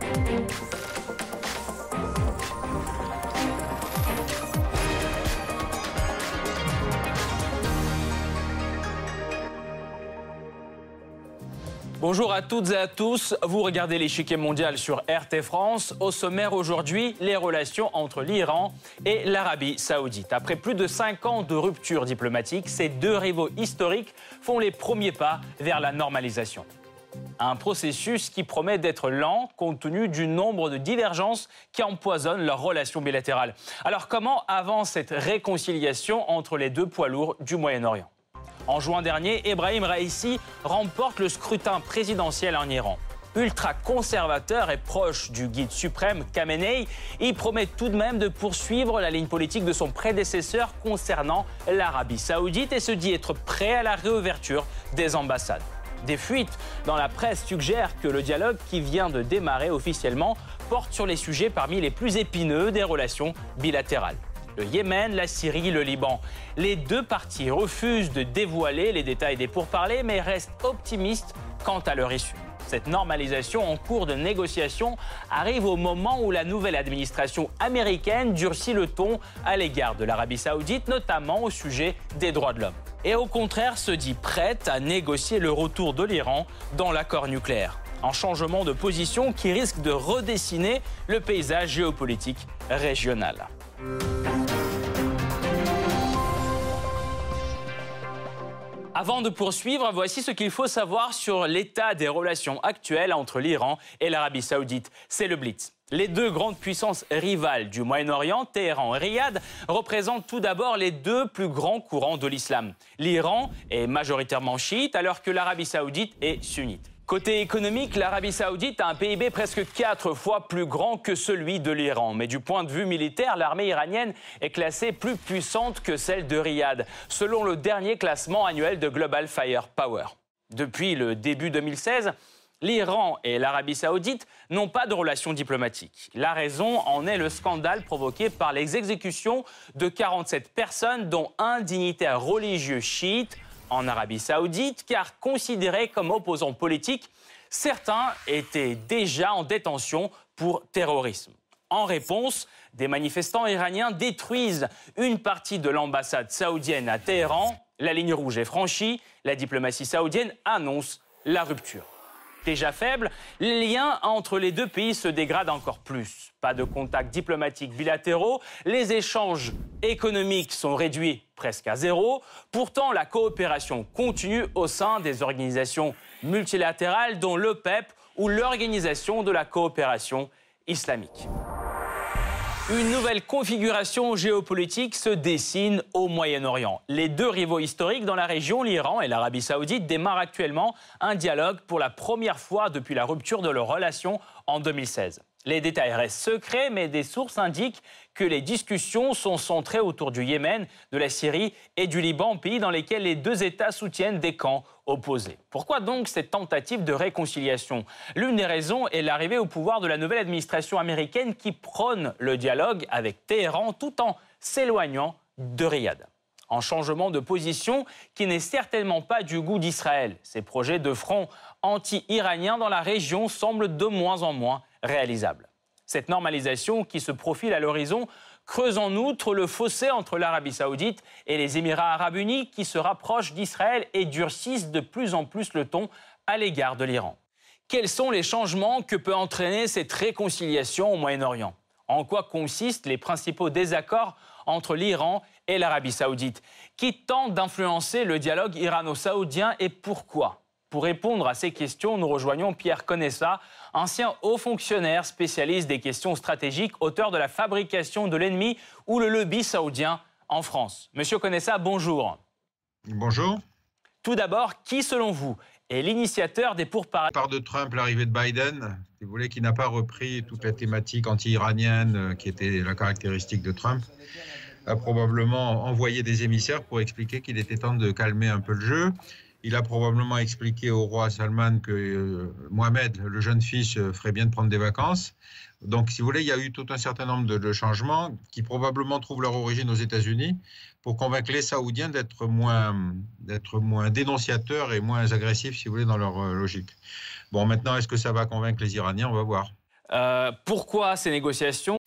Thank you. Bonjour à toutes et à tous. Vous regardez l'échiquier mondial sur RT France. Au sommaire aujourd'hui, les relations entre l'Iran et l'Arabie saoudite. Après plus de cinq ans de rupture diplomatique, ces deux rivaux historiques font les premiers pas vers la normalisation. Un processus qui promet d'être lent compte tenu du nombre de divergences qui empoisonnent leurs relations bilatérales. Alors comment avance cette réconciliation entre les deux poids lourds du Moyen-Orient? En juin dernier, Ebrahim Raisi remporte le scrutin présidentiel en Iran. Ultra conservateur et proche du guide suprême Khamenei, il promet tout de même de poursuivre la ligne politique de son prédécesseur concernant l'Arabie saoudite et se dit être prêt à la réouverture des ambassades. Des fuites dans la presse suggèrent que le dialogue qui vient de démarrer officiellement porte sur les sujets parmi les plus épineux des relations bilatérales le Yémen, la Syrie, le Liban. Les deux parties refusent de dévoiler les détails des pourparlers, mais restent optimistes quant à leur issue. Cette normalisation en cours de négociation arrive au moment où la nouvelle administration américaine durcit le ton à l'égard de l'Arabie saoudite, notamment au sujet des droits de l'homme. Et au contraire se dit prête à négocier le retour de l'Iran dans l'accord nucléaire. Un changement de position qui risque de redessiner le paysage géopolitique régional. Avant de poursuivre, voici ce qu'il faut savoir sur l'état des relations actuelles entre l'Iran et l'Arabie saoudite. C'est le Blitz. Les deux grandes puissances rivales du Moyen-Orient, Téhéran et Riyad, représentent tout d'abord les deux plus grands courants de l'islam. L'Iran est majoritairement chiite alors que l'Arabie saoudite est sunnite. Côté économique, l'Arabie saoudite a un PIB presque quatre fois plus grand que celui de l'Iran. Mais du point de vue militaire, l'armée iranienne est classée plus puissante que celle de Riyad, selon le dernier classement annuel de Global Firepower. Depuis le début 2016, l'Iran et l'Arabie saoudite n'ont pas de relations diplomatiques. La raison en est le scandale provoqué par les exécutions de 47 personnes, dont un dignitaire religieux chiite en Arabie saoudite, car considérés comme opposants politiques, certains étaient déjà en détention pour terrorisme. En réponse, des manifestants iraniens détruisent une partie de l'ambassade saoudienne à Téhéran. La ligne rouge est franchie, la diplomatie saoudienne annonce la rupture déjà faible, les liens entre les deux pays se dégradent encore plus. Pas de contacts diplomatiques bilatéraux, les échanges économiques sont réduits presque à zéro. Pourtant, la coopération continue au sein des organisations multilatérales dont l'OPEP ou l'Organisation de la coopération islamique. Une nouvelle configuration géopolitique se dessine au Moyen-Orient. Les deux rivaux historiques dans la région, l'Iran et l'Arabie saoudite, démarrent actuellement un dialogue pour la première fois depuis la rupture de leurs relations en 2016. Les détails restent secrets, mais des sources indiquent que les discussions sont centrées autour du Yémen, de la Syrie et du Liban, pays dans lesquels les deux États soutiennent des camps opposés. Pourquoi donc cette tentative de réconciliation? L'une des raisons est l'arrivée au pouvoir de la nouvelle administration américaine qui prône le dialogue avec Téhéran tout en s'éloignant de Riyad en changement de position qui n'est certainement pas du goût d'Israël. Ces projets de front anti-iranien dans la région semblent de moins en moins réalisable. Cette normalisation qui se profile à l'horizon creuse en outre le fossé entre l'Arabie saoudite et les Émirats arabes unis qui se rapprochent d'Israël et durcissent de plus en plus le ton à l'égard de l'Iran. Quels sont les changements que peut entraîner cette réconciliation au Moyen-Orient? En quoi consistent les principaux désaccords entre l'Iran et l'Arabie saoudite Qui tente d'influencer le dialogue irano-saoudien et pourquoi? Pour répondre à ces questions, nous rejoignons Pierre Conessa, ancien haut fonctionnaire spécialiste des questions stratégiques, auteur de la fabrication de l'ennemi ou le lobby saoudien en France. Monsieur Conessa, bonjour. Bonjour. Tout d'abord, qui selon vous est l'initiateur des pourparlers Par de Trump, l'arrivée de Biden, si vous voulez, qui n'a pas repris toute la thématique anti-iranienne euh, qui était la caractéristique de Trump, a probablement envoyé des émissaires pour expliquer qu'il était temps de calmer un peu le jeu. Il a probablement expliqué au roi Salman que euh, Mohamed, le jeune fils, euh, ferait bien de prendre des vacances. Donc, si vous voulez, il y a eu tout un certain nombre de, changements qui probablement trouvent leur origine aux États-Unis pour convaincre les Saoudiens d'être moins, d'être moins dénonciateurs et moins agressifs, si vous voulez, dans leur euh, logique. Bon, maintenant, est-ce que ça va convaincre les Iraniens? On va voir. pourquoi ces négociations?